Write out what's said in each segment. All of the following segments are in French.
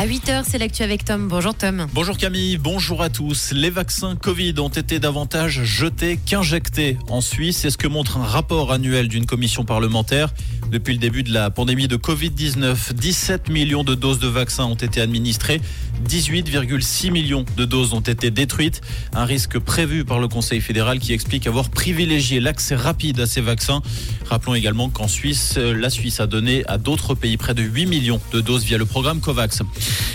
À 8h, c'est l'actu avec Tom. Bonjour Tom. Bonjour Camille, bonjour à tous. Les vaccins Covid ont été davantage jetés qu'injectés en Suisse. C'est ce que montre un rapport annuel d'une commission parlementaire. Depuis le début de la pandémie de Covid-19, 17 millions de doses de vaccins ont été administrées. 18,6 millions de doses ont été détruites. Un risque prévu par le Conseil fédéral qui explique avoir privilégié l'accès rapide à ces vaccins. Rappelons également qu'en Suisse, la Suisse a donné à d'autres pays près de 8 millions de doses via le programme COVAX.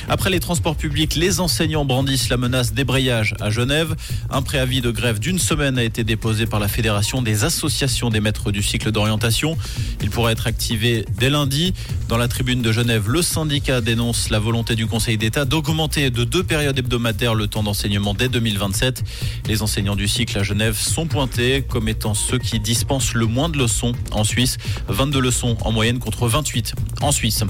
Après les transports publics, les enseignants brandissent la menace débrayage à Genève. Un préavis de grève d'une semaine a été déposé par la Fédération des associations des maîtres du cycle d'orientation. Il pourra être activé dès lundi. Dans la tribune de Genève, le syndicat dénonce la volonté du Conseil d'État d'augmenter de deux périodes hebdomadaires le temps d'enseignement dès 2027. Les enseignants du cycle à Genève sont pointés comme étant ceux qui dispensent le moins de leçons en Suisse. 22 leçons en moyenne contre 28 en Suisse.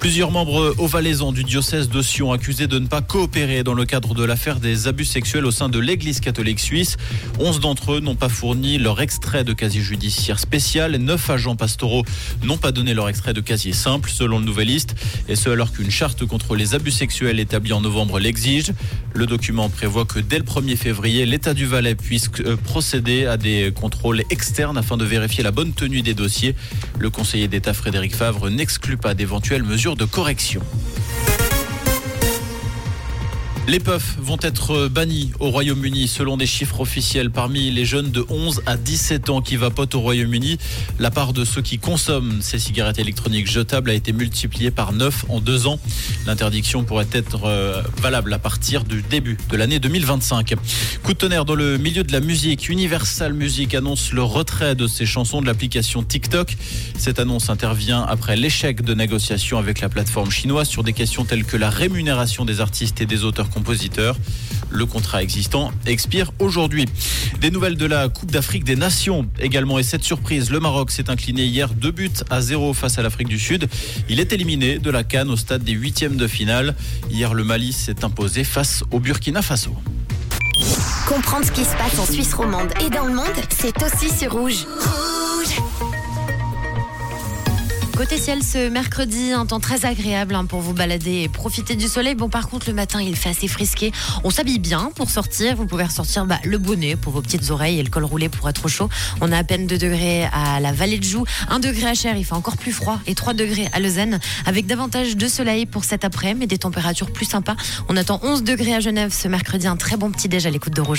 Plusieurs membres ovalaisants du diocèse de Sion accusés de ne pas coopérer dans le cadre de l'affaire des abus sexuels au sein de l'Église catholique suisse. Onze d'entre eux n'ont pas fourni leur extrait de casier judiciaire spécial. Neuf agents pastoraux n'ont pas donné leur extrait de casier simple, selon le Nouvelliste, et ce alors qu'une charte contre les abus sexuels établie en novembre l'exige. Le document prévoit que dès le 1er février, l'État du Valais puisse euh, procéder à des contrôles externes afin de vérifier la bonne tenue des dossiers. Le conseiller d'État Frédéric Favre n'exclut pas d'éventuelles mesures de correction. Les puffs vont être bannis au Royaume-Uni selon des chiffres officiels. Parmi les jeunes de 11 à 17 ans qui vapotent au Royaume-Uni, la part de ceux qui consomment ces cigarettes électroniques jetables a été multipliée par 9 en deux ans. L'interdiction pourrait être euh, valable à partir du début de l'année 2025. Coup de tonnerre dans le milieu de la musique. Universal Music annonce le retrait de ses chansons de l'application TikTok. Cette annonce intervient après l'échec de négociations avec la plateforme chinoise sur des questions telles que la rémunération des artistes et des auteurs Le contrat existant expire aujourd'hui. Des nouvelles de la Coupe d'Afrique des Nations également. Et cette surprise, le Maroc s'est incliné hier deux buts à zéro face à l'Afrique du Sud. Il est éliminé de la Cannes au stade des huitièmes de finale. Hier, le Mali s'est imposé face au Burkina Faso. Comprendre ce qui se passe en Suisse romande et dans le monde, c'est aussi sur Rouge. Côté ciel, ce mercredi, un temps très agréable hein, pour vous balader et profiter du soleil. Bon, par contre, le matin, il fait assez frisqué. On s'habille bien pour sortir. Vous pouvez ressortir bah, le bonnet pour vos petites oreilles et le col roulé pour être au chaud. On a à peine 2 degrés à la vallée de Joux, 1 degré à Cher, il fait encore plus froid, et 3 degrés à Lausanne, avec davantage de soleil pour cet après-midi et des températures plus sympas. On attend 11 degrés à Genève ce mercredi, un très bon petit déj à l'écoute de Rouge.